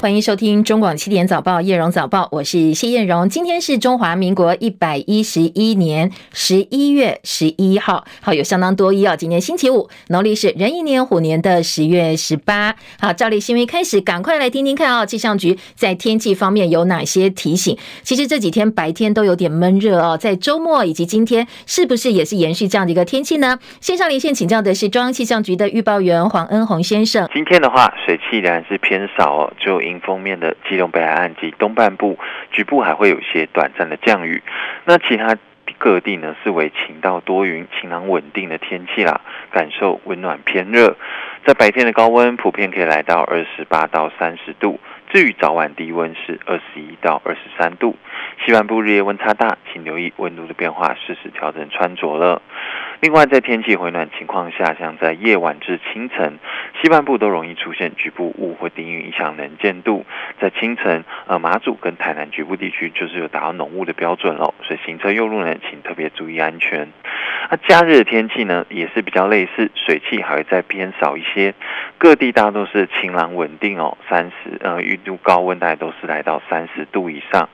欢迎收听中广七点早报叶荣早报，我是谢艳荣。今天是中华民国一百一十一年十一月十一号，好，有相当多一哦。今天星期五，农历是壬寅年虎年的十月十八。好，照例新闻开始，赶快来听听看哦。气象局在天气方面有哪些提醒？其实这几天白天都有点闷热哦，在周末以及今天，是不是也是延续这样的一个天气呢？线上连线请教的是中央气象局的预报员黄恩鸿先生。今天的话，水汽仍然是偏少哦，就。迎风面的基隆北海岸及东半部，局部还会有些短暂的降雨。那其他各地呢，是为晴到多云、晴朗稳定的天气啦，感受温暖偏热。在白天的高温普遍可以来到二十八到三十度，至于早晚低温是二十一到二十三度。西半部日夜温差大，请留意温度的变化，适时调整穿着了。另外，在天气回暖情况下，像在夜晚至清晨，西半部都容易出现局部雾或低云，影响能见度。在清晨，呃，马祖跟台南局部地区就是有达到浓雾的标准喽，所以行车右路呢，请特别注意安全。那假日的天气呢，也是比较类似，水汽还会再偏少一些，各地大多是晴朗稳定哦，三十，呃，预度高温大概都是来到三十度以上。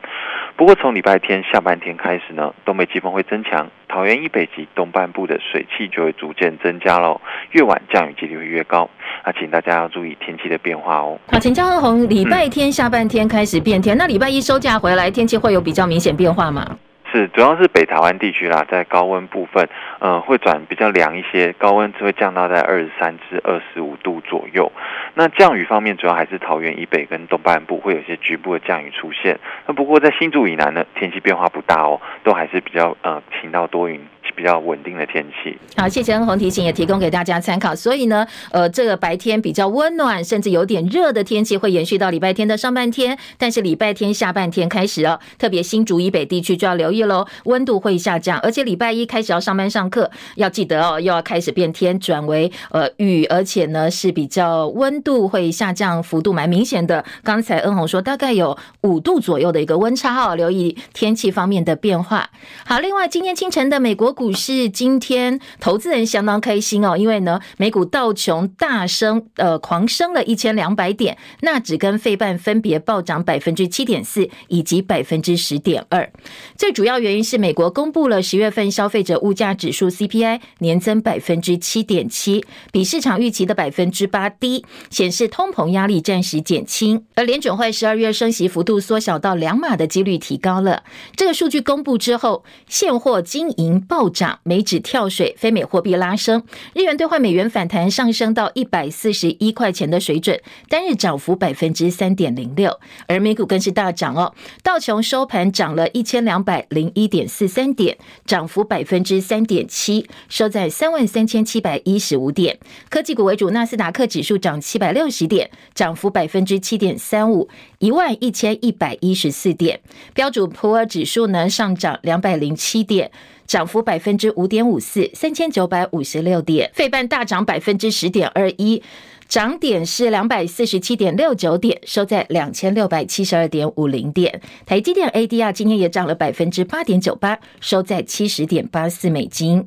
不过从礼拜天下半天开始呢，东北季风会增强，桃园以北及东半部的水汽就会逐渐增加喽，越晚降雨几率会越高，那请大家要注意天气的变化哦。好，请教恩红，礼拜天下半天开始变天，嗯、那礼拜一收假回来，天气会有比较明显变化吗？是，主要是北台湾地区啦，在高温部分，呃，会转比较凉一些，高温只会降到在二十三至二十五度左右。那降雨方面，主要还是桃园以北跟东半部会有些局部的降雨出现。那不过在新竹以南呢，天气变化不大哦，都还是比较呃晴到多云。比较稳定的天气。好，谢谢恩红提醒，也提供给大家参考。所以呢，呃，这个白天比较温暖，甚至有点热的天气会延续到礼拜天的上半天。但是礼拜天下半天开始哦，特别新竹以北地区就要留意喽，温度会下降。而且礼拜一开始要上班上课，要记得哦，又要开始变天，转为呃雨，而且呢是比较温度会下降幅度蛮明显的。刚才恩红说大概有五度左右的一个温差哦，留意天气方面的变化。好，另外今天清晨的美国股。股市今天投资人相当开心哦，因为呢，美股道琼大升，呃，狂升了一千两百点，纳指跟费半分别暴涨百分之七点四以及百分之十点二。最主要原因是美国公布了十月份消费者物价指数 CPI 年增百分之七点七，比市场预期的百分之八低，显示通膨压力暂时减轻。而联准会十二月升息幅度缩小到两码的几率提高了。这个数据公布之后，现货金银暴涨，美指跳水，非美货币拉升，日元兑换美元反弹上升到一百四十一块钱的水准，单日涨幅百分之三点零六，而美股更是大涨哦，道琼收盘涨了一千两百零一点四三点，涨幅百分之三点七，收在三万三千七百一十五点。科技股为主，纳斯达克指数涨七百六十点，涨幅百分之七点三五，一万一千一百一十四点。标准普尔指数呢上涨两百零七点。涨幅百分之五点五四，三千九百五十六点。费半大涨百分之十点二一，涨点是两百四十七点六九点，收在两千六百七十二点五零点。台积电 ADR 今天也涨了百分之八点九八，收在七十点八四美金。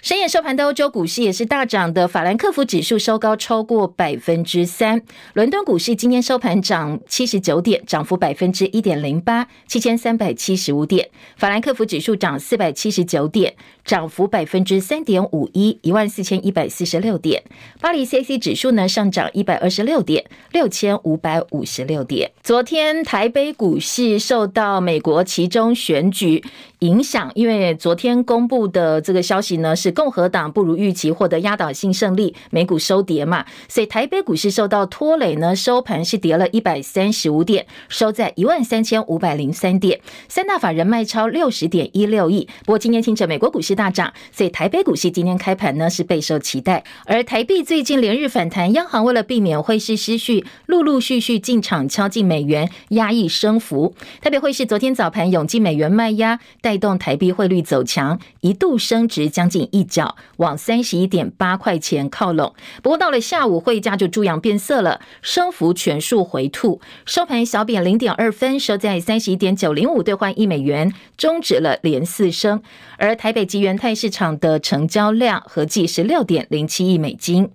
深夜收盘的欧洲股市也是大涨的，法兰克福指数收高超过百分之三。伦敦股市今天收盘涨七十九点，涨幅百分之一点零八，七千三百七十五点。法兰克福指数涨四百七十九点，涨幅百分之三点五一，一万四千一百四十六点。巴黎 CAC 指数呢上涨一百二十六点，六千五百五十六点。昨天台北股市受到美国其中选举影响，因为昨天公布的这个消息呢是共和党不如预期获得压倒性胜利，美股收跌嘛，所以台北股市受到拖累呢，收盘是跌了一百三十五点，收在一万三千五百零三点，三大法人卖超六十点一六亿。不过今天听着美国股市大涨，所以台北股市今天开盘呢是备受期待。而台币最近连日反弹，央行为了避免汇市失序，陆陆续续进场敲进美元，压抑升幅。台北汇市昨天早盘涌进美元卖压。带动台币汇率走强，一度升值将近一一角，往三十一点八块钱靠拢。不过到了下午，汇价就猪羊变色了，升幅全数回吐，收盘小贬零点二分，收在三十一点九零五兑换一美元，终止了连四升。而台北及元泰市场的成交量合计十六点零七亿美金。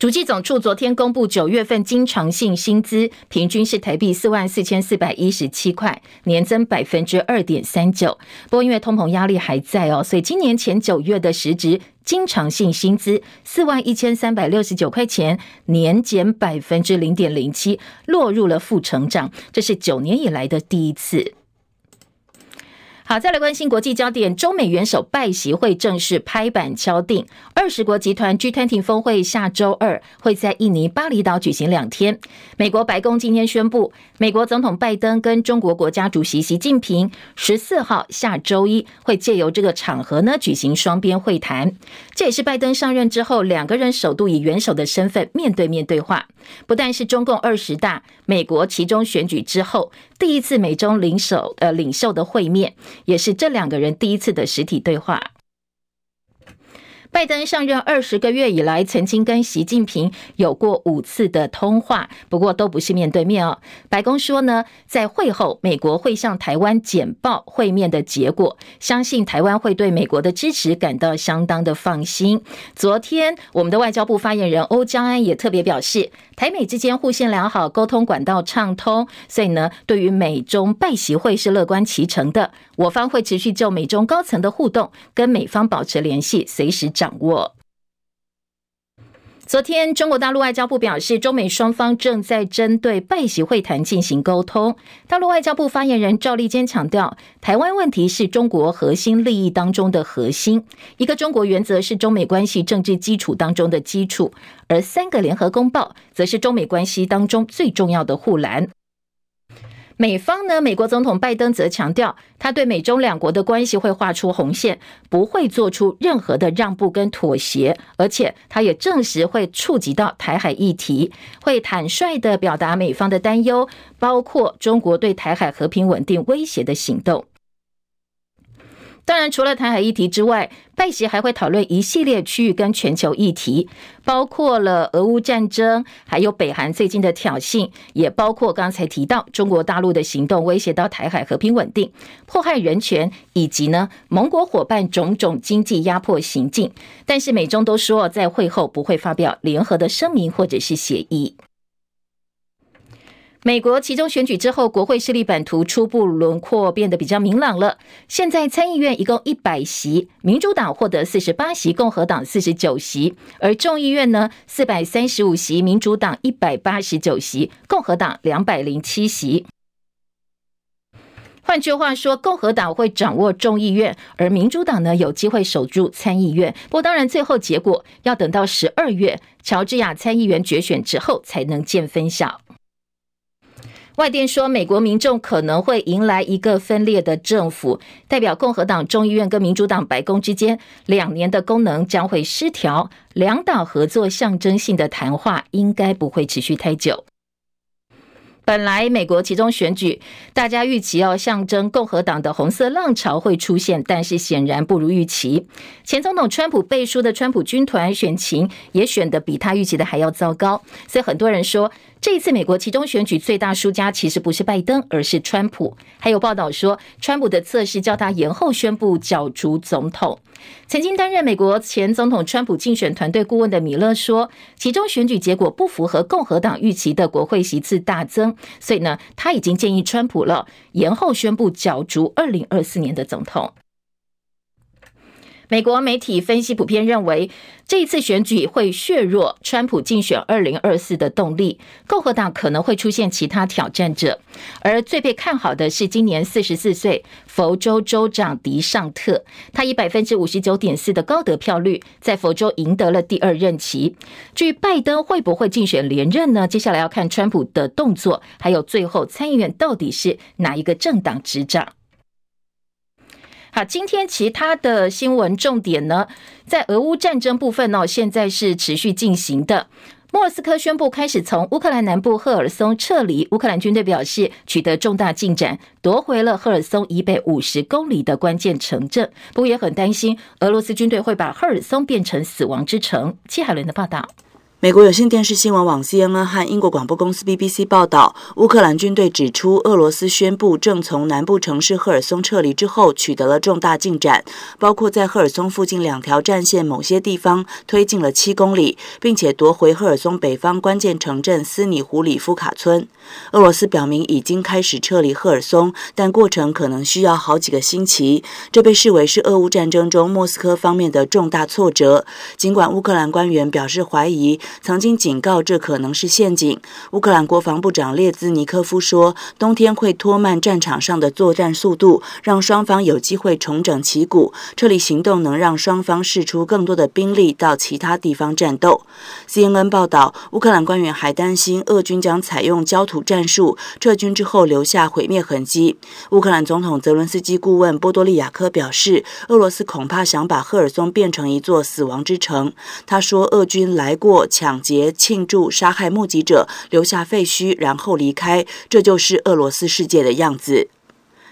主计总处昨天公布九月份经常性薪资，平均是台币四万四千四百一十七块，年增百分之二点三九。不过因为通膨压力还在哦，所以今年前九月的实值经常性薪资四万一千三百六十九块钱，年减百分之零点零七，落入了负成长，这是九年以来的第一次。好，再来关心国际焦点，中美元首拜习会正式拍板敲定，二十国集团 G20 峰会下周二会在印尼巴厘岛举行两天。美国白宫今天宣布，美国总统拜登跟中国国家主席习近平十四号下周一会借由这个场合呢举行双边会谈，这也是拜登上任之后两个人首度以元首的身份面对面对话。不但是中共二十大、美国其中选举之后第一次美中领首呃领袖的会面。也是这两个人第一次的实体对话。拜登上任二十个月以来，曾经跟习近平有过五次的通话，不过都不是面对面哦。白宫说呢，在会后，美国会向台湾简报会面的结果，相信台湾会对美国的支持感到相当的放心。昨天，我们的外交部发言人欧江安也特别表示，台美之间互信良好，沟通管道畅通，所以呢，对于美中拜习会是乐观其成的。我方会持续就美中高层的互动跟美方保持联系，随时掌握。昨天，中国大陆外交部表示，中美双方正在针对拜习会谈进行沟通。大陆外交部发言人赵立坚强调，台湾问题是中国核心利益当中的核心，一个中国原则是中美关系政治基础当中的基础，而三个联合公报则是中美关系当中最重要的护栏。美方呢？美国总统拜登则强调，他对美中两国的关系会画出红线，不会做出任何的让步跟妥协，而且他也证实会触及到台海议题，会坦率的表达美方的担忧，包括中国对台海和平稳定威胁的行动。当然，除了台海议题之外，拜习还会讨论一系列区域跟全球议题，包括了俄乌战争，还有北韩最近的挑衅，也包括刚才提到中国大陆的行动威胁到台海和平稳定、迫害人权，以及呢盟国伙伴种种经济压迫行径。但是美中都说在会后不会发表联合的声明或者是协议。美国期中选举之后，国会势力版图初步轮廓变得比较明朗了。现在参议院一共一百席，民主党获得四十八席，共和党四十九席；而众议院呢，四百三十五席，民主党一百八十九席，共和党两百零七席。换句话说，共和党会掌握众议院，而民主党呢，有机会守住参议院。不过，当然最后结果要等到十二月乔治亚参议员决选之后才能见分晓。外电说，美国民众可能会迎来一个分裂的政府，代表共和党众议院跟民主党白宫之间两年的功能将会失调，两党合作象征性的谈话应该不会持续太久。本来美国其中选举，大家预期要象征共和党的红色浪潮会出现，但是显然不如预期。前总统川普背书的川普军团选情也选得比他预期的还要糟糕，所以很多人说，这一次美国其中选举最大输家其实不是拜登，而是川普。还有报道说，川普的测试叫他延后宣布角逐总统。曾经担任美国前总统川普竞选团队顾问的米勒说，其中选举结果不符合共和党预期的国会席次大增，所以呢，他已经建议川普了，延后宣布角逐二零二四年的总统。美国媒体分析普遍认为，这一次选举会削弱川普竞选二零二四的动力，共和党可能会出现其他挑战者。而最被看好的是今年四十四岁佛州州长迪尚特，他以百分之五十九点四的高得票率，在佛州赢得了第二任期。至于拜登会不会竞选连任呢？接下来要看川普的动作，还有最后参议院到底是哪一个政党执掌。好，今天其他的新闻重点呢，在俄乌战争部分呢，现在是持续进行的。莫斯科宣布开始从乌克兰南部赫尔松撤离，乌克兰军队表示取得重大进展，夺回了赫尔松以北五十公里的关键城镇。不过也很担心俄罗斯军队会把赫尔松变成死亡之城。戚海伦的报道。美国有线电视新闻网 CNN 和英国广播公司 BBC 报道，乌克兰军队指出，俄罗斯宣布正从南部城市赫尔松撤离之后，取得了重大进展，包括在赫尔松附近两条战线某些地方推进了七公里，并且夺回赫尔松北方关键城镇斯尼胡里夫卡村。俄罗斯表明已经开始撤离赫尔松，但过程可能需要好几个星期。这被视为是俄乌战争中莫斯科方面的重大挫折。尽管乌克兰官员表示怀疑。曾经警告这可能是陷阱。乌克兰国防部长列兹尼科夫说：“冬天会拖慢战场上的作战速度，让双方有机会重整旗鼓。撤离行动能让双方释出更多的兵力到其他地方战斗。” CNN 报道，乌克兰官员还担心俄军将采用焦土战术，撤军之后留下毁灭痕迹。乌克兰总统泽伦斯基顾问波多利亚科表示：“俄罗斯恐怕想把赫尔松变成一座死亡之城。”他说：“俄军来过。”抢劫、庆祝、杀害目击者，留下废墟，然后离开，这就是俄罗斯世界的样子。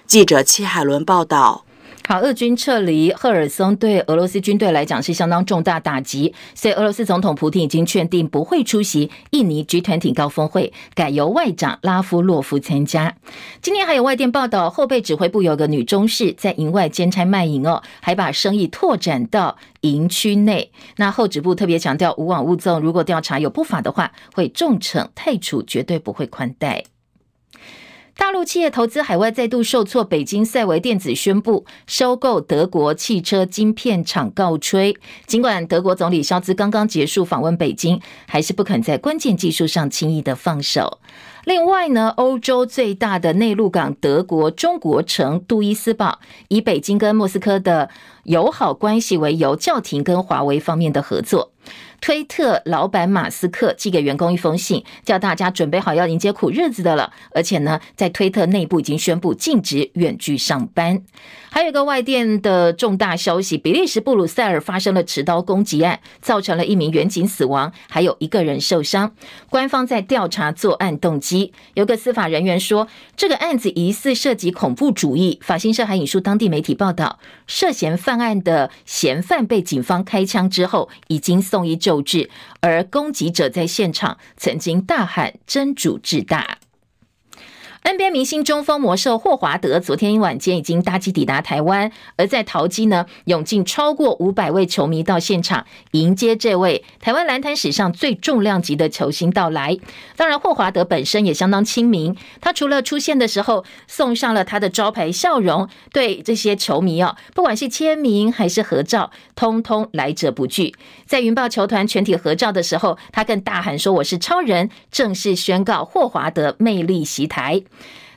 记者戚海伦报道。好，俄军撤离赫尔松对俄罗斯军队来讲是相当重大打击，所以俄罗斯总统普京已经确定不会出席印尼 G20 高峰会，改由外长拉夫洛夫参加。今天还有外电报道，后备指挥部有个女中士在营外兼差卖淫哦，还把生意拓展到营区内。那后指部特别强调无往勿纵，如果调查有不法的话，会重惩汰除，绝对不会宽待。大陆企业投资海外再度受挫，北京赛维电子宣布收购德国汽车晶片厂告吹。尽管德国总理肖兹刚刚结束访问北京，还是不肯在关键技术上轻易的放手。另外呢，欧洲最大的内陆港德国中国城杜伊斯堡，以北京跟莫斯科的友好关系为由，叫停跟华为方面的合作。推特老板马斯克寄给员工一封信，叫大家准备好要迎接苦日子的了。而且呢，在推特内部已经宣布禁止远距上班。还有一个外电的重大消息：比利时布鲁塞尔发生了持刀攻击案，造成了一名员警死亡，还有一个人受伤。官方在调查作案动机。有个司法人员说，这个案子疑似涉及恐怖主义。法新社还引述当地媒体报道，涉嫌犯案的嫌犯被警方开枪之后，已经送医救治，而攻击者在现场曾经大喊“真主至大”。NBA 明星中锋魔兽霍华德昨天晚间已经搭机抵达台湾，而在桃机呢，涌进超过五百位球迷到现场迎接这位台湾篮坛史上最重量级的球星到来。当然，霍华德本身也相当亲民，他除了出现的时候送上了他的招牌笑容，对这些球迷哦，不管是签名还是合照，通通来者不拒。在云豹球团全体合照的时候，他更大喊说：“我是超人！”正式宣告霍华德魅力袭台。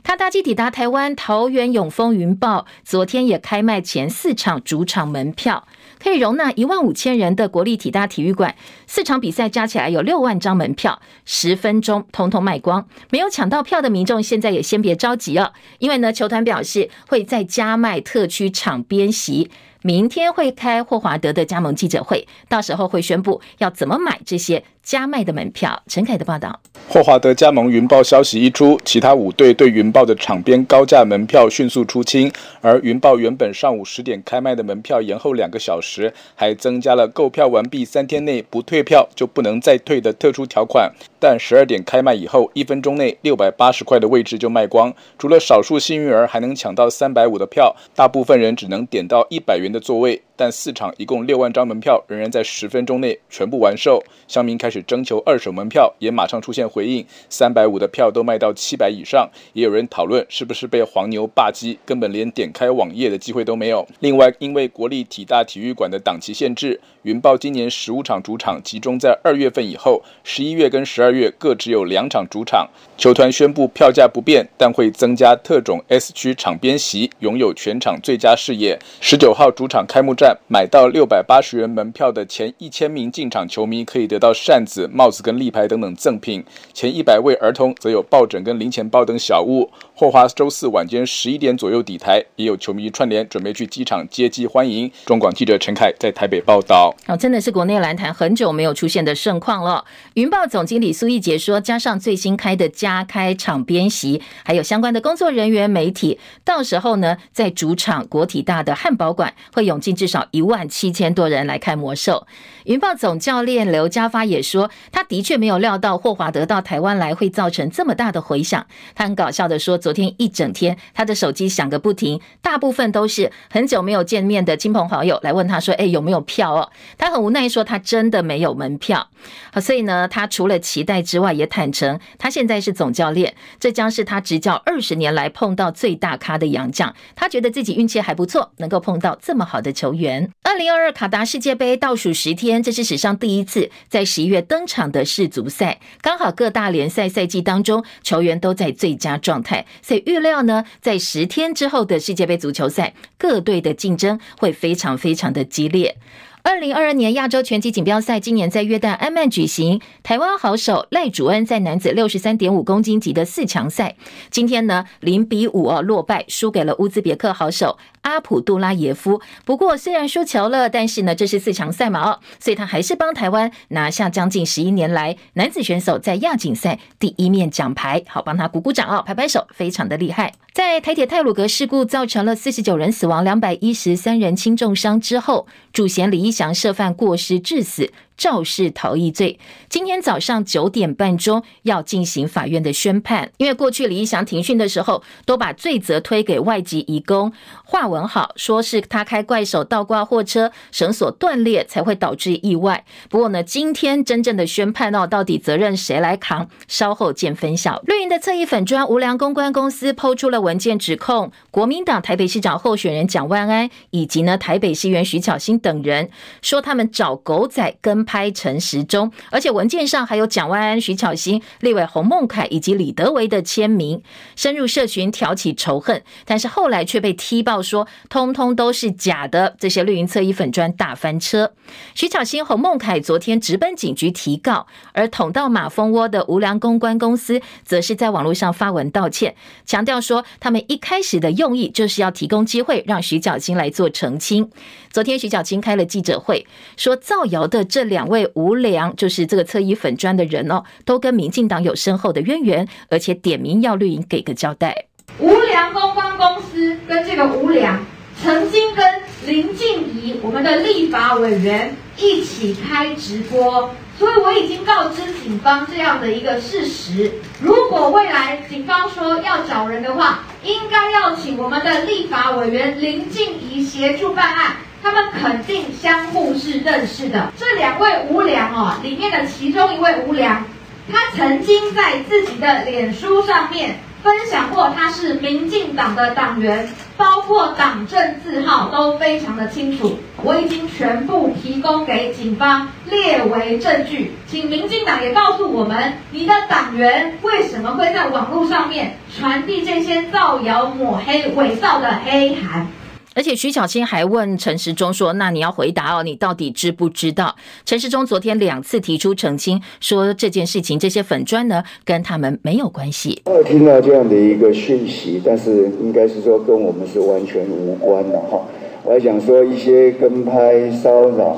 他搭机抵达台湾桃园永丰云豹，昨天也开卖前四场主场门票，可以容纳一万五千人的国立体大体育馆。四场比赛加起来有六万张门票，十分钟通通卖光。没有抢到票的民众，现在也先别着急了，因为呢，球团表示会再加卖特区场边席。明天会开霍华德的加盟记者会，到时候会宣布要怎么买这些加卖的门票。陈凯的报道：霍华德加盟云豹消息一出，其他五队对云豹的场边高价门票迅速出清，而云豹原本上午十点开卖的门票延后两个小时，还增加了购票完毕三天内不退票就不能再退的特殊条款。但十二点开卖以后，一分钟内六百八十块的位置就卖光，除了少数幸运儿还能抢到三百五的票，大部分人只能点到一百元的座位。但四场一共六万张门票仍然在十分钟内全部完售，乡民开始征求二手门票，也马上出现回应，三百五的票都卖到七百以上，也有人讨论是不是被黄牛霸机，根本连点开网页的机会都没有。另外，因为国立体大体育馆的档期限制，云豹今年十五场主场集中在二月份以后，十一月跟十二月各只有两场主场。球团宣布票价不变，但会增加特种 S 区场边席，拥有全场最佳视野。十九号主场开幕战。买到六百八十元门票的前一千名进场球迷可以得到扇子、帽子跟立牌等等赠品，前一百位儿童则有抱枕跟零钱包等小物。霍华周四晚间十一点左右抵台，也有球迷串联准备去机场接机欢迎。中广记者陈凯在台北报道。哦，真的是国内篮坛很久没有出现的盛况了。云豹总经理苏奕杰说，加上最新开的加开场边席，还有相关的工作人员、媒体，到时候呢，在主场国体大的汉堡馆会涌进至少。少一万七千多人来看魔兽。云豹总教练刘家发也说，他的确没有料到霍华德到台湾来会造成这么大的回响。他很搞笑的说，昨昨天一整天他的手机响个不停，大部分都是很久没有见面的亲朋好友来问他说：“哎，有没有票哦？”他很无奈说，他真的没有门票。好，所以呢，他除了期待之外，也坦诚他现在是总教练，这将是他执教二十年来碰到最大咖的洋将。他觉得自己运气还不错，能够碰到这么好的球员。二零二二卡达世界杯倒数十天。这是史上第一次在十一月登场的世足赛，刚好各大联赛赛季当中球员都在最佳状态，所以预料呢，在十天之后的世界杯足球赛，各队的竞争会非常非常的激烈。二零二二年亚洲拳击锦标赛今年在约旦安曼举行，台湾好手赖祖恩在男子六十三点五公斤级的四强赛，今天呢零比五哦落败，输给了乌兹别克好手阿普杜拉耶夫。不过虽然输球了，但是呢这是四强赛嘛哦，所以他还是帮台湾拿下将近十一年来男子选手在亚锦赛第一面奖牌，好帮他鼓鼓掌哦，拍拍手，非常的厉害。在台铁泰鲁格事故造成了四十九人死亡、两百一十三人轻重伤之后，主嫌李义祥涉犯过失致死。肇事逃逸罪，今天早上九点半钟要进行法院的宣判。因为过去李义祥庭讯的时候，都把罪责推给外籍移工华文好，说是他开怪手倒挂货车，绳索断裂才会导致意外。不过呢，今天真正的宣判哦，到底责任谁来扛？稍后见分晓。绿营的侧翼粉砖无良公关公司抛出了文件，指控国民党台北市长候选人蒋万安以及呢台北市议员徐巧芯等人，说他们找狗仔跟。拍成时中，而且文件上还有蒋万安、徐巧芯、立委洪孟凯以及李德维的签名，深入社群挑起仇恨，但是后来却被踢爆说通通都是假的。这些绿营侧翼粉砖大翻车，徐巧芯、洪孟凯昨天直奔警局提告，而捅到马蜂窝的无良公关公司则是在网络上发文道歉，强调说他们一开始的用意就是要提供机会让徐巧芯来做澄清。昨天徐巧芯开了记者会，说造谣的这两位无良，就是这个侧翼粉砖的人哦，都跟民进党有深厚的渊源，而且点名要绿营给个交代。无良公关公司跟这个无良曾经跟林静怡我们的立法委员一起开直播，所以我已经告知警方这样的一个事实。如果未来警方说要找人的话，应该要请我们的立法委员林静怡协助办案。他们肯定相互是认识的。这两位无良哦，里面的其中一位无良，他曾经在自己的脸书上面分享过，他是民进党的党员，包括党政字号都非常的清楚。我已经全部提供给警方列为证据，请民进党也告诉我们，你的党员为什么会在网络上面传递这些造谣抹黑、伪造的黑函？而且徐小青还问陈时中说：“那你要回答哦，你到底知不知道？”陈时中昨天两次提出澄清，说这件事情这些粉砖呢跟他们没有关系。听到这样的一个讯息，但是应该是说跟我们是完全无关的哈。我还想说一些跟拍、骚扰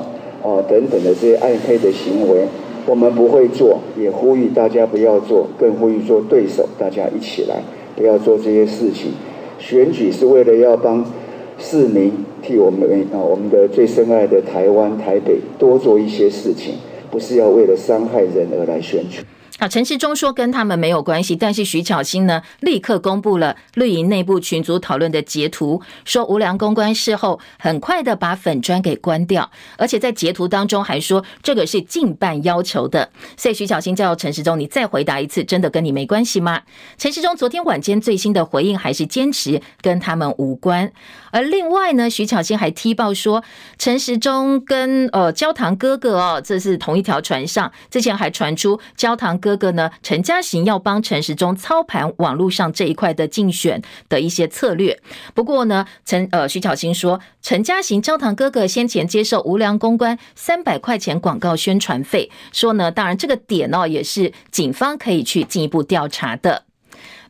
啊等等的这些暗黑的行为，我们不会做，也呼吁大家不要做，更呼吁做对手，大家一起来不要做这些事情。选举是为了要帮。市民替我们啊，我们的最深爱的台湾台北多做一些事情，不是要为了伤害人而来宣传。好，陈时中说跟他们没有关系，但是徐巧芯呢，立刻公布了绿营内部群组讨论的截图，说无良公关事后很快的把粉砖给关掉，而且在截图当中还说这个是竞办要求的，所以徐巧芯叫陈时中，你再回答一次，真的跟你没关系吗？陈时中昨天晚间最新的回应还是坚持跟他们无关，而另外呢，徐巧芯还踢爆说陈时中跟呃焦糖哥哥哦，这是同一条船上，之前还传出焦糖。哥哥呢？陈嘉行要帮陈时中操盘网络上这一块的竞选的一些策略。不过呢，陈呃徐巧芯说，陈嘉行焦糖哥哥先前接受无良公关三百块钱广告宣传费，说呢，当然这个点哦也是警方可以去进一步调查的。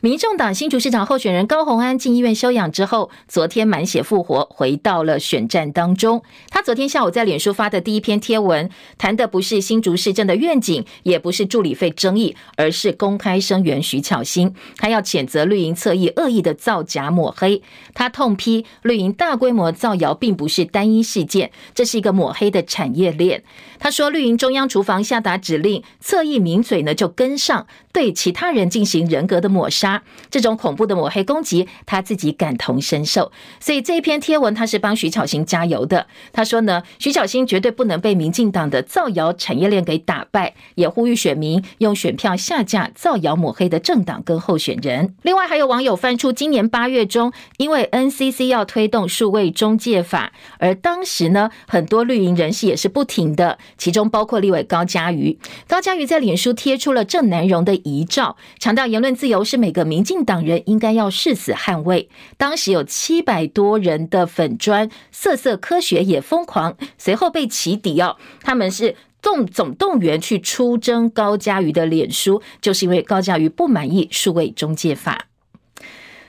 民众党新竹市长候选人高虹安进医院休养之后，昨天满血复活，回到了选战当中。他昨天下午在脸书发的第一篇贴文，谈的不是新竹市政的愿景，也不是助理费争议，而是公开声援徐巧芯。他要谴责绿营侧翼恶意的造假抹黑。他痛批绿营大规模造谣，并不是单一事件，这是一个抹黑的产业链。他说，绿营中央厨房下达指令，侧翼名嘴呢就跟上，对其他人进行人格的抹杀。这种恐怖的抹黑攻击，他自己感同身受，所以这一篇贴文他是帮徐巧芯加油的。他说呢，徐巧芯绝对不能被民进党的造谣产业链给打败，也呼吁选民用选票下架造谣抹黑的政党跟候选人。另外，还有网友翻出今年八月中，因为 NCC 要推动数位中介法，而当时呢，很多绿营人士也是不停的，其中包括立委高嘉瑜。高嘉瑜在脸书贴出了郑南榕的遗照，强调言论自由是每个。民进党人应该要誓死捍卫。当时有七百多人的粉砖，色色科学也疯狂，随后被起底哦。他们是动总动员去出征高嘉瑜的脸书，就是因为高嘉瑜不满意数位中介法。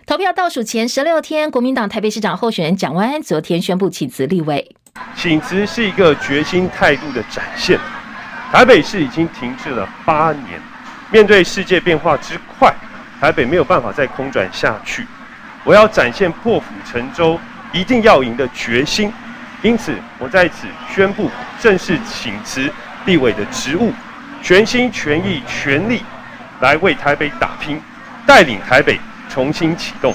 投票倒数前十六天，国民党台北市长候选人蒋万安昨天宣布请辞立委。请辞是一个决心态度的展现。台北市已经停滞了八年，面对世界变化之快。台北没有办法再空转下去，我要展现破釜沉舟、一定要赢的决心。因此，我在此宣布正式请辞立委的职务，全心全意全力来为台北打拼，带领台北重新启动。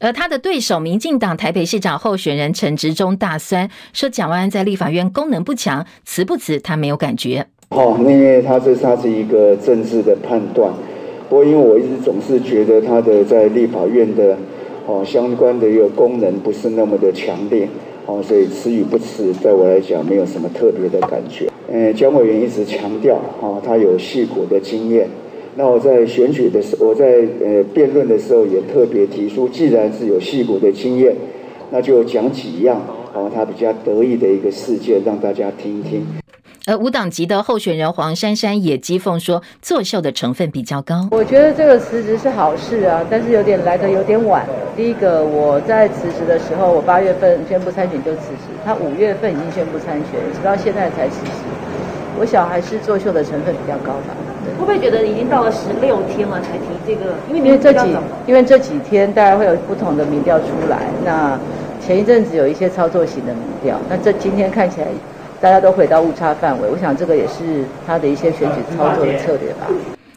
而他的对手，民进党台北市长候选人陈植中大酸说：“蒋万安在立法院功能不强，辞不辞他没有感觉。”哦，因为他这他是一个政治的判断。不过，因为我一直总是觉得他的在立法院的哦相关的一个功能不是那么的强烈哦，所以辞与不辞，在我来讲没有什么特别的感觉。嗯，蒋委员一直强调哈，他有戏骨的经验。那我在选举的时候，我在呃辩论的时候也特别提出，既然是有戏骨的经验，那就讲几样哦，他比较得意的一个事件，让大家听一听。而无党籍的候选人黄珊珊也讥讽说，作秀的成分比较高。我觉得这个辞职是好事啊，但是有点来得有点晚。第一个，我在辞职的时候，我八月份宣布参选就辞职，他五月份已经宣布参选，直到现在才辞职。我想还是作秀的成分比较高吧。会不会觉得已经到了十六天了才提这个？因为这几因为这几天大家会有不同的民调出来。那前一阵子有一些操作型的民调，那这今天看起来。大家都回到误差范围，我想这个也是他的一些选举操作的策略吧。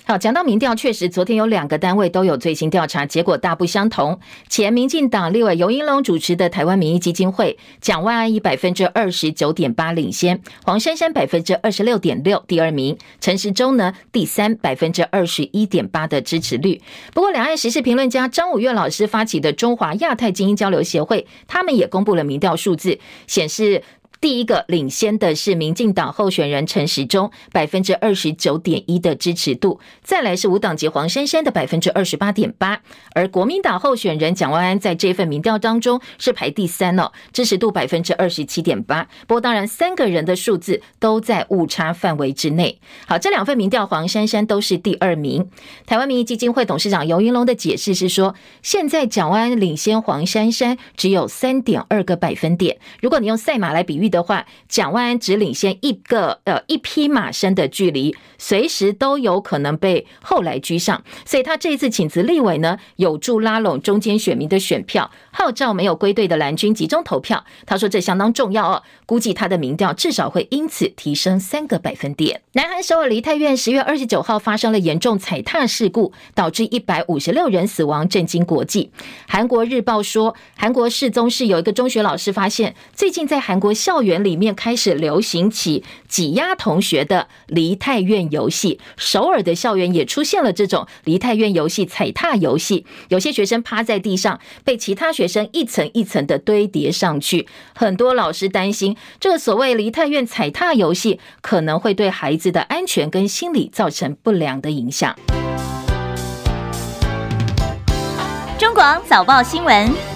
好，讲到民调，确实昨天有两个单位都有最新调查，结果大不相同。前民进党立委游盈隆主持的台湾民意基金会，蒋万安以百分之二十九点八领先，黄珊珊百分之二十六点六第二名，陈时中呢第三百分之二十一点八的支持率。不过，两岸时事评论家张五岳老师发起的中华亚太精英交流协会，他们也公布了民调数字，显示。第一个领先的是民进党候选人陈时中，百分之二十九点一的支持度，再来是无党籍黄珊珊的百分之二十八点八，而国民党候选人蒋万安在这份民调当中是排第三哦，支持度百分之二十七点八。不过当然，三个人的数字都在误差范围之内。好，这两份民调黄珊珊都是第二名。台湾民意基金会董事长游云龙的解释是说，现在蒋万安领先黄珊珊只有三点二个百分点。如果你用赛马来比喻。的话，蒋万安只领先一个呃一匹马身的距离，随时都有可能被后来居上，所以他这一次请辞立委呢，有助拉拢中间选民的选票，号召没有归队的蓝军集中投票。他说这相当重要哦，估计他的民调至少会因此提升三个百分点。南韩首尔梨泰院十月二十九号发生了严重踩踏事故，导致一百五十六人死亡，震惊国际。韩国日报说，韩国世宗市有一个中学老师发现，最近在韩国校园里面开始流行起挤压同学的梨泰院游戏，首尔的校园也出现了这种梨泰院游戏踩踏游戏，有些学生趴在地上，被其他学生一层一层的堆叠上去。很多老师担心，这个所谓梨泰院踩踏游戏可能会对孩子的安全跟心理造成不良的影响。中广早报新闻。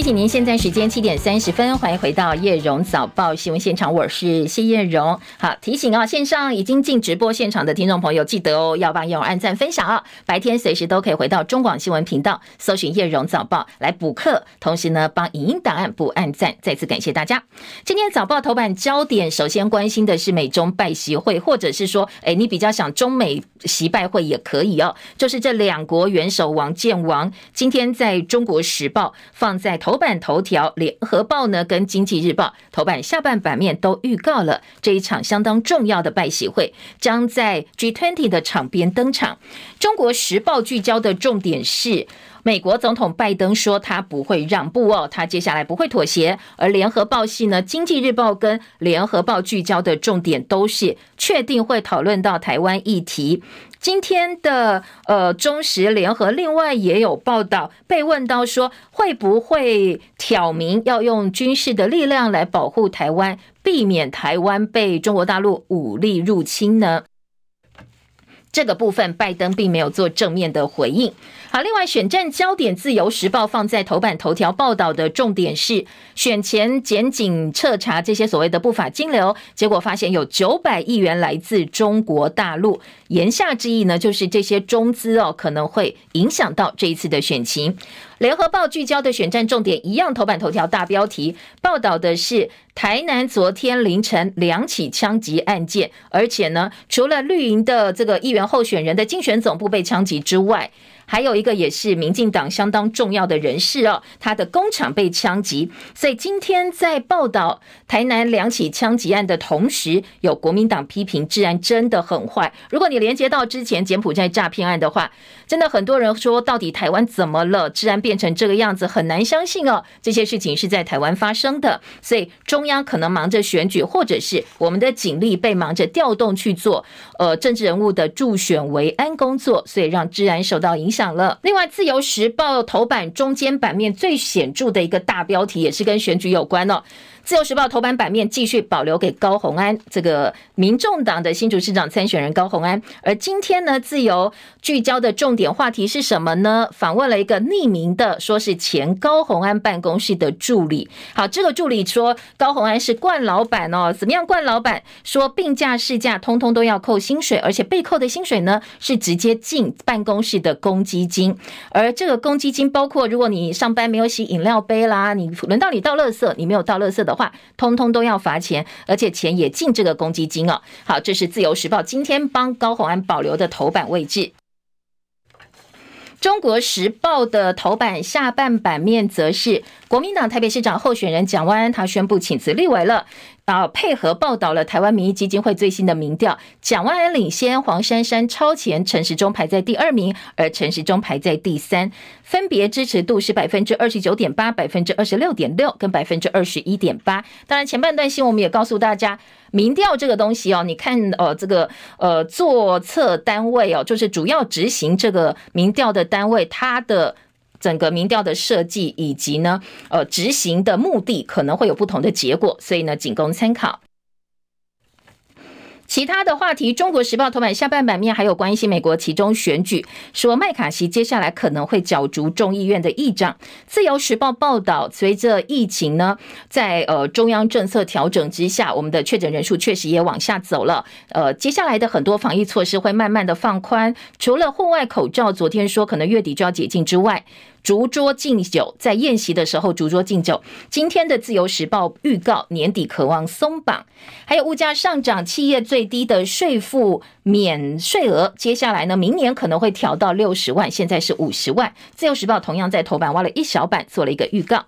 谢谢您，现在时间七点三十分，欢迎回到叶荣早报新闻现场，我是谢叶荣。好，提醒啊，线上已经进直播现场的听众朋友，记得哦，要帮叶荣按赞分享啊。白天随时都可以回到中广新闻频道，搜寻叶荣早报来补课，同时呢，帮影音档案补按赞。再次感谢大家。今天早报头版焦点，首先关心的是美中拜习会，或者是说，哎，你比较想中美习拜会也可以哦。就是这两国元首王建王，今天在中国时报放在。头头版头条，联合报呢跟经济日报头版下半版面都预告了这一场相当重要的拜喜会将在 G20 的场边登场。中国时报聚焦的重点是，美国总统拜登说他不会让步哦，他接下来不会妥协。而联合报系呢，经济日报跟联合报聚焦的重点都是确定会讨论到台湾议题。今天的呃中时联合另外也有报道，被问到说会不会挑明要用军事的力量来保护台湾，避免台湾被中国大陆武力入侵呢？这个部分拜登并没有做正面的回应。好，另外选战焦点，《自由时报》放在头版头条报道的重点是选前检警彻查这些所谓的不法金流，结果发现有九百亿元来自中国大陆。言下之意呢，就是这些中资哦可能会影响到这一次的选情。联合报聚焦的选战重点一样，头版头条大标题报道的是台南昨天凌晨两起枪击案件，而且呢，除了绿营的这个议员候选人的竞选总部被枪击之外。还有一个也是民进党相当重要的人士哦，他的工厂被枪击，所以今天在报道台南两起枪击案的同时，有国民党批评治安真的很坏。如果你连接到之前柬埔寨诈骗案的话，真的很多人说到底台湾怎么了？治安变成这个样子，很难相信哦，这些事情是在台湾发生的。所以中央可能忙着选举，或者是我们的警力被忙着调动去做呃政治人物的助选维安工作，所以让治安受到影响。了。另外，《自由时报》头版中间版面最显著的一个大标题，也是跟选举有关哦。自由时报头版版面继续保留给高虹安，这个民众党的新竹市长参选人高虹安。而今天呢，自由聚焦的重点话题是什么呢？访问了一个匿名的，说是前高虹安办公室的助理。好，这个助理说高虹安是惯老板哦，怎么样惯老板？说病假、事假通通都要扣薪水，而且被扣的薪水呢是直接进办公室的公积金。而这个公积金包括，如果你上班没有洗饮料杯啦，你轮到你倒垃圾，你没有倒垃圾的。的话，通通都要罚钱，而且钱也进这个公积金哦。好，这是自由时报今天帮高红安保留的头版位置。中国时报的头版下半版面则是国民党台北市长候选人蒋万安，他宣布请辞立委了。啊，配合报道了台湾民意基金会最新的民调，蒋万安领先，黄珊珊超前，陈时中排在第二名，而陈时中排在第三，分别支持度是百分之二十九点八、百分之二十六点六跟百分之二十一点八。当然，前半段新闻我们也告诉大家，民调这个东西哦，你看，呃，这个呃，做测单位哦，就是主要执行这个民调的单位，它的。整个民调的设计以及呢，呃，执行的目的可能会有不同的结果，所以呢，仅供参考。其他的话题，《中国时报》头版下半版面还有关系美国其中选举，说麦卡锡接下来可能会角逐众议院的议长。《自由时报》报道，随着疫情呢，在呃中央政策调整之下，我们的确诊人数确实也往下走了。呃，接下来的很多防疫措施会慢慢的放宽，除了户外口罩，昨天说可能月底就要解禁之外。逐桌敬酒，在宴席的时候逐桌敬酒。今天的自由时报预告年底渴望松绑，还有物价上涨，企业最低的税负免税额，接下来呢，明年可能会调到六十万，现在是五十万。自由时报同样在头版挖了一小版，做了一个预告。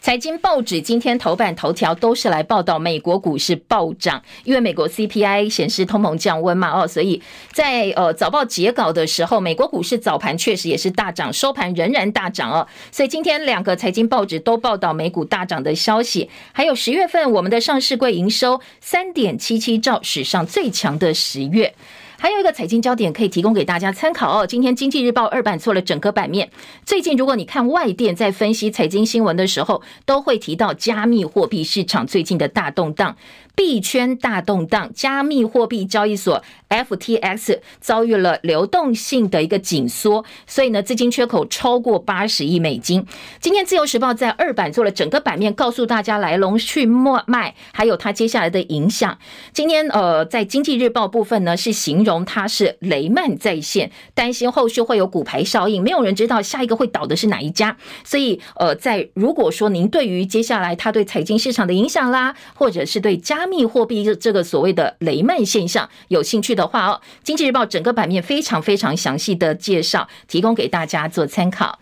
财经报纸今天头版头条都是来报道美国股市暴涨，因为美国 CPI 显示通膨降温嘛，哦，所以在呃早报截稿的时候，美国股市早盘确实也是大涨，收盘仍然大涨哦。所以今天两个财经报纸都报道美股大涨的消息，还有十月份我们的上市柜营收三点七七兆，史上最强的十月。还有一个财经焦点可以提供给大家参考哦。今天经济日报二版做了整个版面。最近如果你看外电在分析财经新闻的时候，都会提到加密货币市场最近的大动荡。币圈大动荡，加密货币交易所 FTX 遭遇了流动性的一个紧缩，所以呢，资金缺口超过八十亿美金。今天自由时报在二版做了整个版面，告诉大家来龙去脉，还有它接下来的影响。今天呃，在经济日报部分呢，是形容它是雷曼再现，担心后续会有骨牌效应，没有人知道下一个会倒的是哪一家。所以呃，在如果说您对于接下来它对财经市场的影响啦，或者是对加密货币这个所谓的雷曼现象有兴趣的话哦，《经济日报》整个版面非常非常详细的介绍，提供给大家做参考。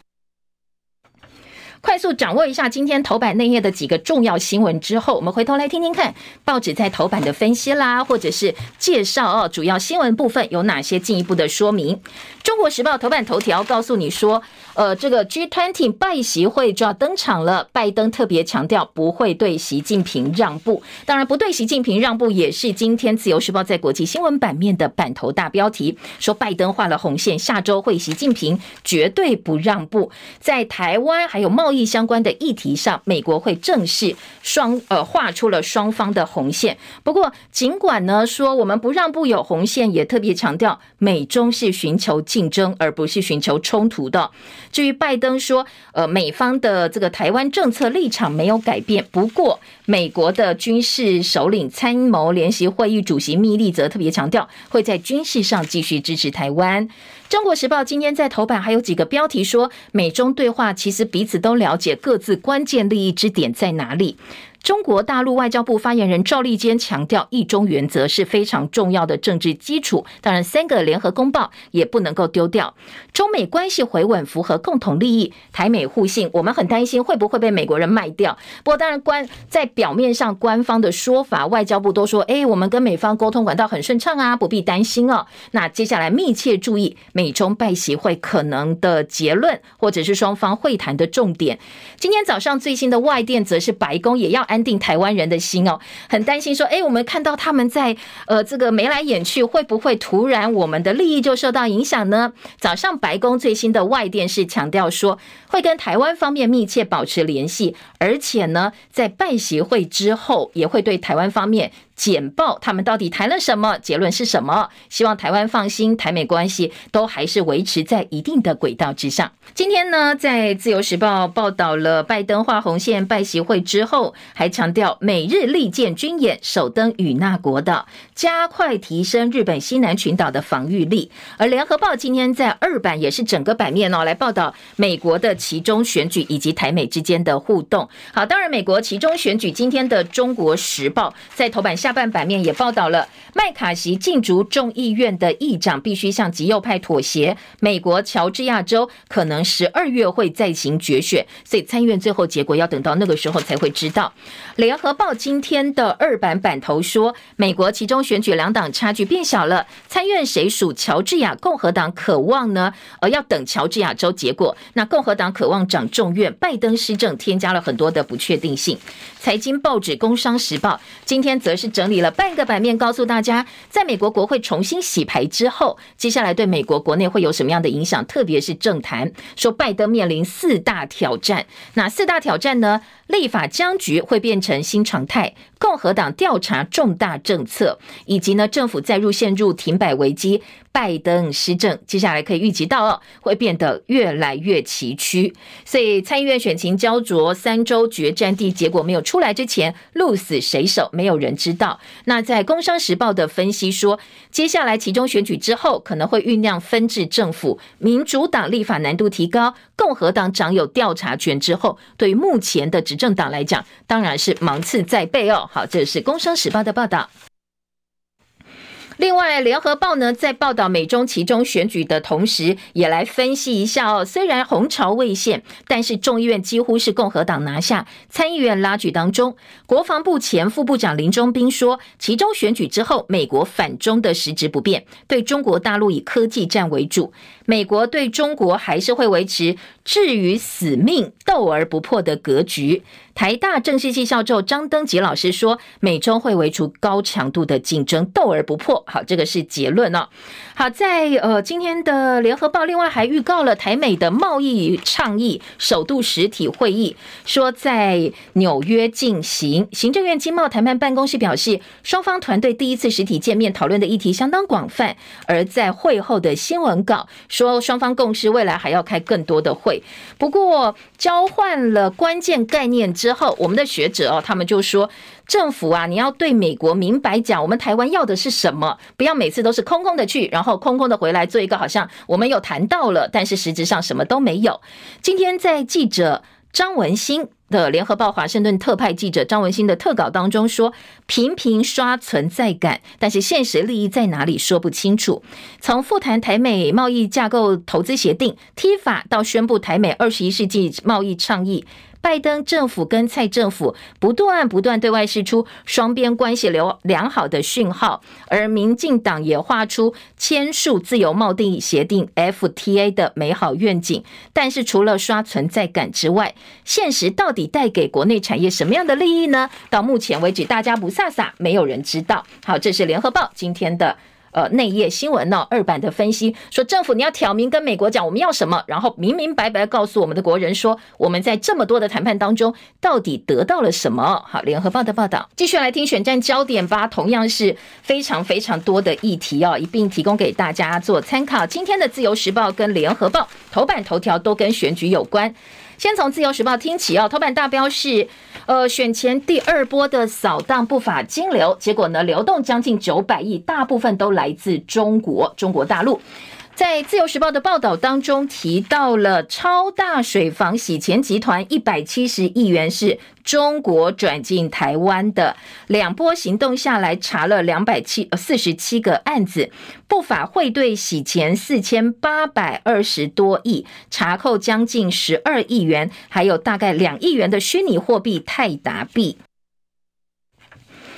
快速掌握一下今天头版内页的几个重要新闻之后，我们回头来听听看报纸在头版的分析啦，或者是介绍哦，主要新闻部分有哪些进一步的说明。中国时报头版头条告诉你说，呃，这个 G20 拜习会就要登场了，拜登特别强调不会对习近平让步。当然，不对习近平让步也是今天自由时报在国际新闻版面的版头大标题，说拜登画了红线，下周会习近平绝对不让步。在台湾还有贸易。相关的议题上，美国会正式双呃画出了双方的红线。不过，尽管呢说我们不让步有红线，也特别强调美中是寻求竞争，而不是寻求冲突的。至于拜登说，呃，美方的这个台湾政策立场没有改变。不过，美国的军事首领参谋联席会议主席密利则特别强调，会在军事上继续支持台湾。中国时报今天在头版还有几个标题说，美中对话其实彼此都了解各自关键利益之点在哪里。中国大陆外交部发言人赵立坚强调，一中原则是非常重要的政治基础。当然，三个联合公报也不能够丢掉。中美关系回稳，符合共同利益，台美互信。我们很担心会不会被美国人卖掉。不过，当然官在表面上官方的说法，外交部都说，哎，我们跟美方沟通管道很顺畅啊，不必担心哦。那接下来密切注意美中拜习会可能的结论，或者是双方会谈的重点。今天早上最新的外电则是白宫也要安安定台湾人的心哦，很担心说，哎，我们看到他们在呃这个眉来眼去，会不会突然我们的利益就受到影响呢？早上白宫最新的外电是强调说，会跟台湾方面密切保持联系，而且呢，在拜协会之后，也会对台湾方面。简报他们到底谈了什么？结论是什么？希望台湾放心，台美关系都还是维持在一定的轨道之上。今天呢，在自由时报报道了拜登画红线拜协会之后，还强调美日利剑军演首登与那国岛，加快提升日本西南群岛的防御力。而联合报今天在二版也是整个版面哦，来报道美国的其中选举以及台美之间的互动。好，当然美国其中选举今天的中国时报在头版下半版面也报道了，麦卡锡竞逐众议院的议长必须向极右派妥协。美国乔治亚州可能十二月会再行决选，所以参议院最后结果要等到那个时候才会知道。联合报今天的二版版头说，美国其中选举两党差距变小了，参院谁属乔治亚？共和党渴望呢？而，要等乔治亚州结果。那共和党渴望掌众院，拜登施政添加了很多的不确定性。财经报纸《工商时报》今天则是整理了半个版面，告诉大家，在美国国会重新洗牌之后，接下来对美国国内会有什么样的影响？特别是政坛，说拜登面临四大挑战。哪四大挑战呢？立法僵局会变成新常态，共和党调查重大政策，以及呢政府再入陷入停摆危机。拜登施政接下来可以预计到哦，会变得越来越崎岖。所以参议院选情焦灼，三州决战地结果没有出来之前，鹿死谁手没有人知道。那在《工商时报》的分析说，接下来其中选举之后可能会酝酿分治政府，民主党立法难度提高，共和党掌有调查权之后，对于目前的执政党来讲，当然是芒刺在背哦。好，这是《工商时报》的报道。另外，联合报呢在报道美中其中选举的同时，也来分析一下哦。虽然红潮未现，但是众议院几乎是共和党拿下，参议院拉锯当中。国防部前副部长林中斌说，其中选举之后，美国反中的实质不变，对中国大陆以科技战为主。美国对中国还是会维持置于死命、斗而不破的格局。台大政治系教授张登吉老师说，美中会维持高强度的竞争，斗而不破。好，这个是结论哦。好，在呃今天的联合报，另外还预告了台美的贸易倡议首度实体会议，说在纽约进行。行政院经贸谈判办公室表示，双方团队第一次实体见面讨论的议题相当广泛。而在会后的新闻稿说，双方共识未来还要开更多的会。不过交换了关键概念之后，我们的学者哦，他们就说。政府啊，你要对美国明白讲，我们台湾要的是什么？不要每次都是空空的去，然后空空的回来，做一个好像我们有谈到了，但是实质上什么都没有。今天在记者张文新的联合报华盛顿特派记者张文新的特稿当中说，频频刷存在感，但是现实利益在哪里说不清楚。从复谈台美贸易架构投资协定 T 法到宣布台美二十一世纪贸易倡议。拜登政府跟蔡政府不断不断对外释出双边关系良良好的讯号，而民进党也画出签署自由贸易协定 FTA 的美好愿景。但是除了刷存在感之外，现实到底带给国内产业什么样的利益呢？到目前为止，大家不飒飒，没有人知道。好，这是联合报今天的。呃，内页新闻呢，二版的分析说，政府你要挑明跟美国讲我们要什么，然后明明白白告诉我们的国人说，我们在这么多的谈判当中到底得到了什么。好，联合报的报道，继续来听选战焦点吧，同样是非常非常多的议题哦，一并提供给大家做参考。今天的自由时报跟联合报头版头条都跟选举有关。先从自由时报听起哦，头版大标是，呃，选前第二波的扫荡不法金流，结果呢，流动将近九百亿，大部分都来自中国，中国大陆。在自由时报的报道当中提到了超大水房洗钱集团一百七十亿元是中国转进台湾的，两波行动下来查了两百七四十七个案子，不法汇兑洗钱四千八百二十多亿，查扣将近十二亿元，还有大概两亿元的虚拟货币泰达币。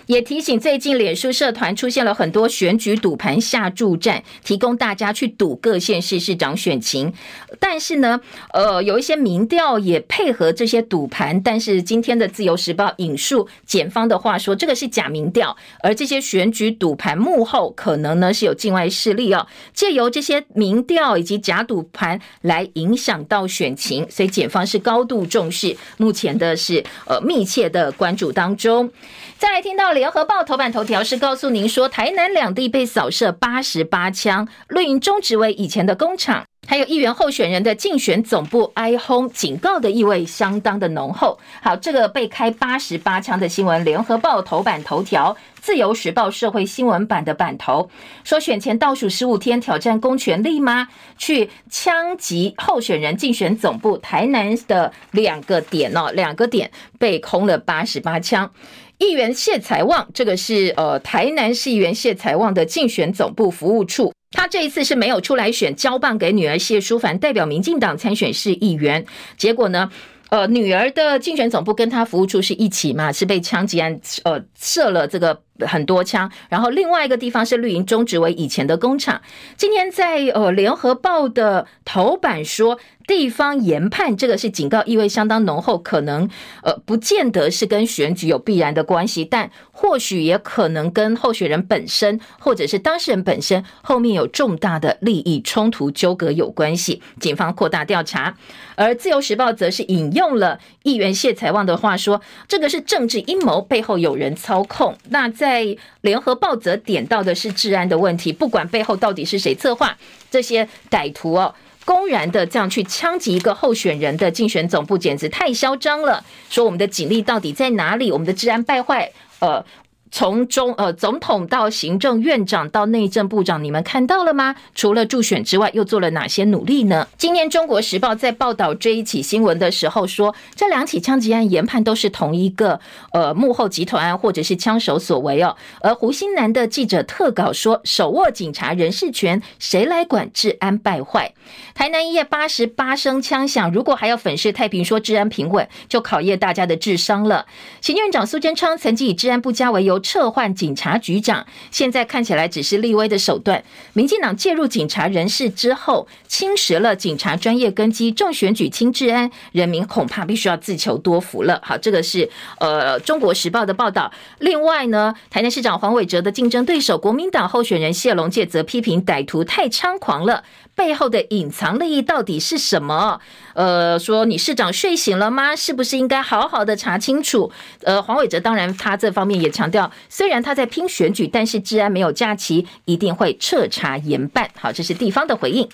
也提醒，最近脸书社团出现了很多选举赌盘下注战，提供大家去赌各县市市长选情。但是呢，呃，有一些民调也配合这些赌盘。但是今天的自由时报引述检方的话说，这个是假民调，而这些选举赌盘幕后可能呢是有境外势力哦，借由这些民调以及假赌盘来影响到选情，所以检方是高度重视，目前的是呃密切的关注当中。再来听到联合报头版头条是告诉您说，台南两地被扫射八十八枪，绿营中指为以前的工厂，还有议员候选人的竞选总部挨轰，警告的意味相当的浓厚。好，这个被开八十八枪的新闻，联合报头版头条，自由时报社会新闻版的版头说，选前倒数十五天挑战公权力吗？去枪击候选人竞选总部，台南的两个点哦，两个点被空了八十八枪。议员谢财旺，这个是呃台南市议员谢财旺的竞选总部服务处，他这一次是没有出来选，交棒给女儿谢淑凡代表民进党参选市议员，结果呢，呃女儿的竞选总部跟他服务处是一起嘛，是被枪击案呃射了这个。很多枪，然后另外一个地方是绿营终止为以前的工厂。今天在呃联合报的头版说，地方研判这个是警告意味相当浓厚，可能呃不见得是跟选举有必然的关系，但或许也可能跟候选人本身或者是当事人本身后面有重大的利益冲突纠葛有关系。警方扩大调查，而自由时报则是引用了议员谢财旺的话说，这个是政治阴谋，背后有人操控。那在在联合报则点到的是治安的问题，不管背后到底是谁策划，这些歹徒哦，公然的这样去枪击一个候选人的竞选总部，简直太嚣张了。说我们的警力到底在哪里？我们的治安败坏，呃。从中呃总统到行政院长到内政部长，你们看到了吗？除了助选之外，又做了哪些努力呢？今天《中国时报》在报道这一起新闻的时候说，这两起枪击案研判都是同一个呃幕后集团或者是枪手所为哦。而胡新南的记者特稿说，手握警察人事权，谁来管治安败坏？台南一夜八十八声枪响，如果还要粉饰太平说治安平稳，就考验大家的智商了。行政院长苏贞昌曾经以治安不佳为由。撤换警察局长，现在看起来只是立威的手段。民进党介入警察人事之后，侵蚀了警察专业根基，重选举轻治安，人民恐怕必须要自求多福了。好，这个是呃《中国时报》的报道。另外呢，台南市长黄伟哲的竞争对手国民党候选人谢龙介则批评歹徒太猖狂了。背后的隐藏利益到底是什么？呃，说你市长睡醒了吗？是不是应该好好的查清楚？呃，黄伟哲当然他这方面也强调，虽然他在拼选举，但是治安没有假期，一定会彻查严办。好，这是地方的回应。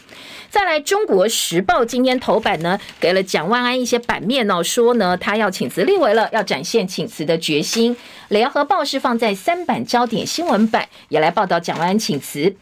再来，《中国时报》今天头版呢，给了蒋万安一些版面哦，说呢他要请辞立委了，要展现请辞的决心。《联合报》是放在三版焦点新闻版，也来报道蒋万安请辞。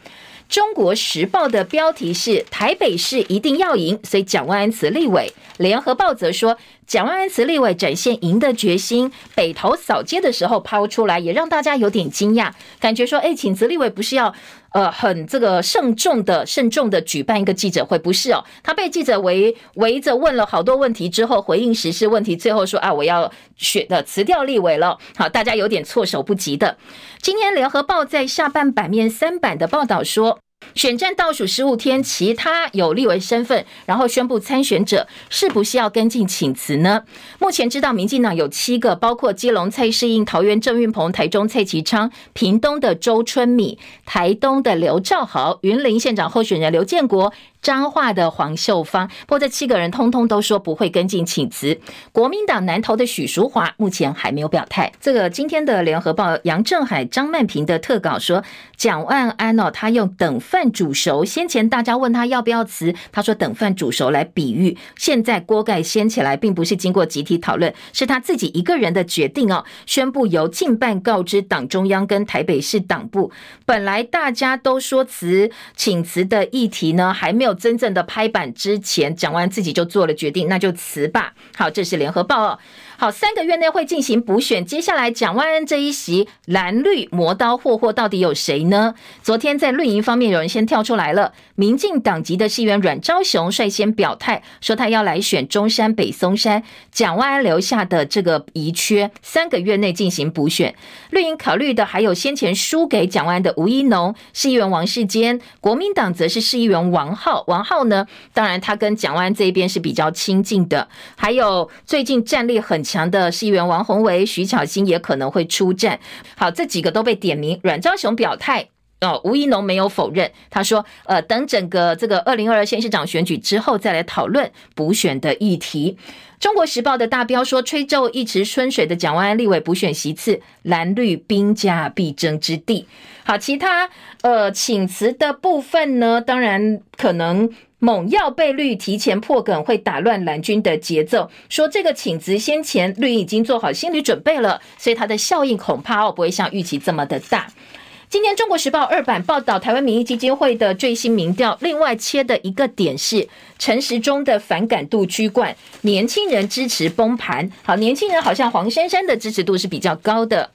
中国时报的标题是台北市一定要赢，所以蒋万安辞立委。联合报则说，蒋万安辞立委展现赢的决心。北投扫街的时候抛出来，也让大家有点惊讶，感觉说，哎，请辞立委不是要呃很这个慎重的慎重的举办一个记者会，不是哦？他被记者围围着问了好多问题之后，回应时事问题，最后说啊，我要选的辞掉立委了。好，大家有点措手不及的。今天联合报在下半版面三版的报道说。选战倒数十五天，其他有立委身份，然后宣布参选者，是不是要跟进请辞呢？目前知道，民进党有七个，包括基隆蔡世应、桃园郑运鹏、台中蔡其昌、屏东的周春米、台东的刘兆豪、云林县长候选人刘建国。彰化的黄秀芳，不过这七个人通通都说不会跟进请辞。国民党南投的许淑华目前还没有表态。这个今天的联合报杨正海、张曼平的特稿说，蒋万安哦，他用等饭煮熟。先前大家问他要不要辞，他说等饭煮熟来比喻。现在锅盖掀起来，并不是经过集体讨论，是他自己一个人的决定哦。宣布由近办告知党中央跟台北市党部。本来大家都说辞请辞的议题呢，还没有。真正的拍板之前，讲完自己就做了决定，那就辞吧。好，这是联合报哦。好，三个月内会进行补选。接下来，蒋万安这一席蓝绿磨刀霍霍，到底有谁呢？昨天在绿营方面，有人先跳出来了。民进党籍的市议员阮昭雄率先表态，说他要来选中山北松山。蒋万安留下的这个遗缺，三个月内进行补选。绿营考虑的还有先前输给蒋万安的吴怡农、市议员王世坚，国民党则是市议员王浩。王浩呢，当然他跟蒋万安这一边是比较亲近的。还有最近战力很强。强的市议员王宏维、徐巧芯也可能会出战。好，这几个都被点名。阮昭雄表态哦，吴怡农没有否认。他说：“呃，等整个这个二零二二县市长选举之后再来讨论补选的议题。”中国时报的大标说：“吹皱一池春水的蒋万安立委补选席次，蓝绿兵家必争之地。”好，其他呃请辞的部分呢，当然可能。猛要被绿提前破梗，会打乱蓝军的节奏。说这个请辞先前绿已经做好心理准备了，所以它的效应恐怕哦不会像预期这么的大。今天《中国时报》二版报道台湾民意基金会的最新民调，另外切的一个点是陈时中的反感度居冠，年轻人支持崩盘。好，年轻人好像黄珊珊的支持度是比较高的。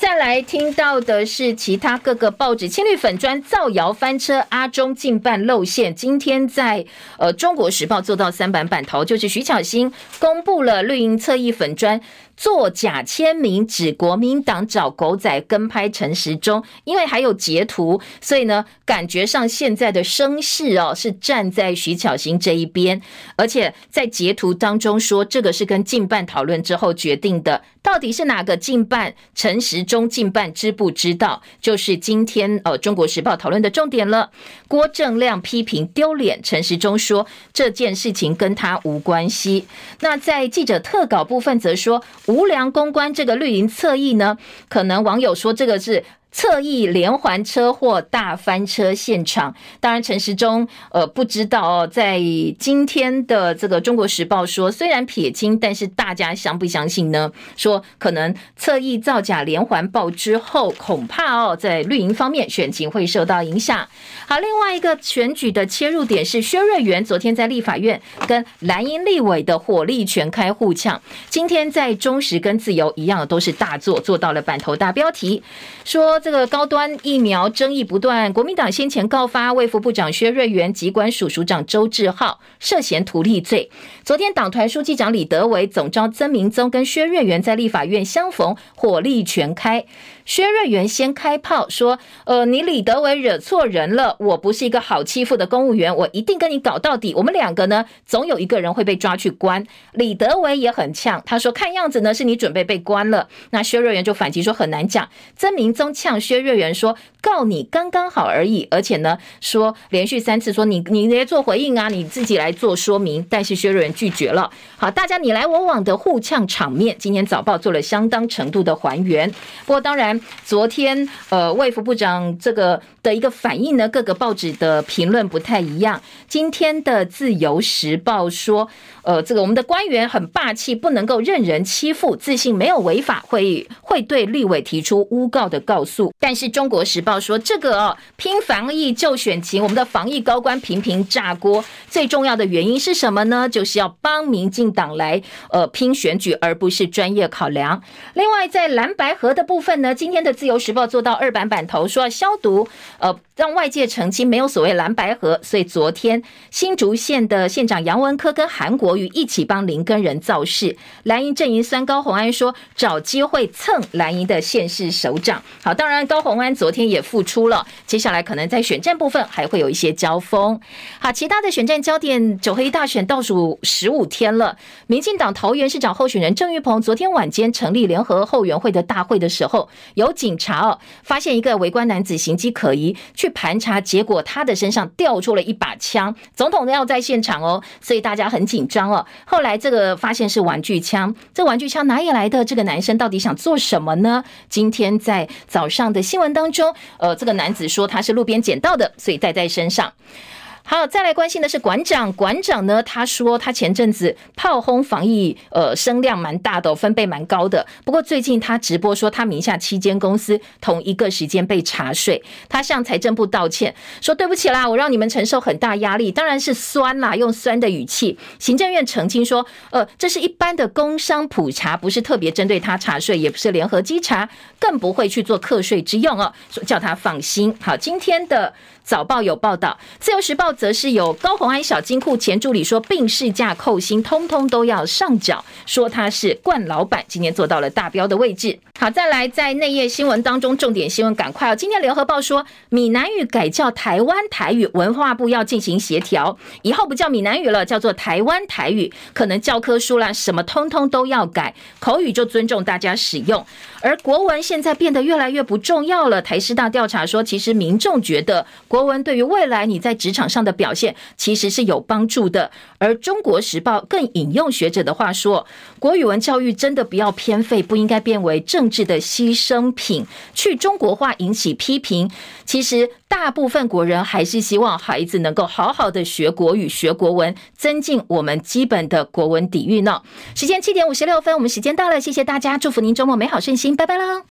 再来听到的是其他各个报纸青绿粉砖造谣翻车，阿中竞办露馅。今天在呃《中国时报》做到三版版头，就是徐巧芯公布了绿营侧翼粉砖。作假签名指国民党找狗仔跟拍陈时中，因为还有截图，所以呢，感觉上现在的声势哦是站在徐巧芯这一边，而且在截图当中说这个是跟进办讨论之后决定的，到底是哪个进办？陈时中进办知不知道？就是今天呃《中国时报》讨论的重点了。郭正亮批评丢脸，陈时中说这件事情跟他无关系。那在记者特稿部分则说。无良公关，这个绿营侧翼呢，可能网友说这个是。侧翼连环车祸大翻车现场，当然陈时中呃不知道哦，在今天的这个《中国时报》说，虽然撇清，但是大家相不相信呢？说可能侧翼造假连环爆之后，恐怕哦在绿营方面选情会受到影响。好，另外一个选举的切入点是薛瑞元昨天在立法院跟蓝营立委的火力全开互呛，今天在中时跟自由一样都是大作，做到了版头大标题说。这个高端疫苗争议不断，国民党先前告发卫副部长薛瑞元、疾管署署长周志浩涉嫌图利罪。昨天党团书记长李德维、总召曾明宗跟薛瑞元在立法院相逢，火力全开。薛瑞元先开炮说：“呃，你李德伟惹错人了，我不是一个好欺负的公务员，我一定跟你搞到底。我们两个呢，总有一个人会被抓去关。”李德伟也很呛，他说：“看样子呢，是你准备被关了。”那薛瑞元就反击说：“很难讲。”曾明宗呛薛瑞元说：“告你刚刚好而已。”而且呢，说连续三次说你你来做回应啊，你自己来做说明。但是薛瑞元拒绝了。好，大家你来我往的互呛场面，今天早报做了相当程度的还原。不过当然。昨天，呃，卫福部长这个的一个反应呢，各个报纸的评论不太一样。今天的自由时报说，呃，这个我们的官员很霸气，不能够任人欺负，自信没有违法，会会对立委提出诬告的告诉。但是中国时报说，这个哦，拼防疫就选情，我们的防疫高官频频炸锅，最重要的原因是什么呢？就是要帮民进党来呃拼选举，而不是专业考量。另外，在蓝白合的部分呢，今天的自由时报做到二版版头，说要消毒，呃，让外界澄清没有所谓蓝白合。所以昨天新竹县的县长杨文科跟韩国瑜一起帮林根仁造势，蓝营阵营酸高虹安说找机会蹭蓝营的县市首长。好，当然高虹安昨天也复出了，接下来可能在选战部分还会有一些交锋。好，其他的选战焦点，九合一大选倒数十五天了，民进党桃园市长候选人郑玉鹏昨天晚间成立联合后援会的大会的时候，有警察哦发现一个围观男子行迹可疑，去盘查，结果他的身上掉出了一把枪，总统要在现场哦，所以大家很紧张哦。后来这个发现是玩具枪，这玩具枪哪里来的？这个男生到底想做什么呢？今天在早上的新闻当中，呃，这个男子说他是路边捡到的，所以带在身上。好，再来关心的是馆长。馆长呢，他说他前阵子炮轰防疫，呃，声量蛮大的，分贝蛮高的。不过最近他直播说，他名下七间公司同一个时间被查税，他向财政部道歉，说对不起啦，我让你们承受很大压力，当然是酸啦，用酸的语气。行政院澄清说，呃，这是一般的工商普查，不是特别针对他查税，也不是联合稽查，更不会去做课税之用哦，说叫他放心。好，今天的。早报有报道，自由时报则是有高红安小金库前助理说，病事假扣薪通通都要上缴，说他是惯老板，今天做到了大标的位置。好，再来在内页新闻当中，重点新闻赶快哦。今天联合报说，闽南语改叫台湾台语，文化部要进行协调，以后不叫闽南语了，叫做台湾台语，可能教科书啦什么通通都要改，口语就尊重大家使用。而国文现在变得越来越不重要了。台师大调查说，其实民众觉得国文对于未来你在职场上的表现其实是有帮助的。而中国时报更引用学者的话说，国语文教育真的不要偏废，不应该变为制的牺牲品，去中国化引起批评。其实大部分国人还是希望孩子能够好好的学国语、学国文，增进我们基本的国文底蕴呢。时间七点五十六分，我们时间到了，谢谢大家，祝福您周末美好顺心。拜拜喽。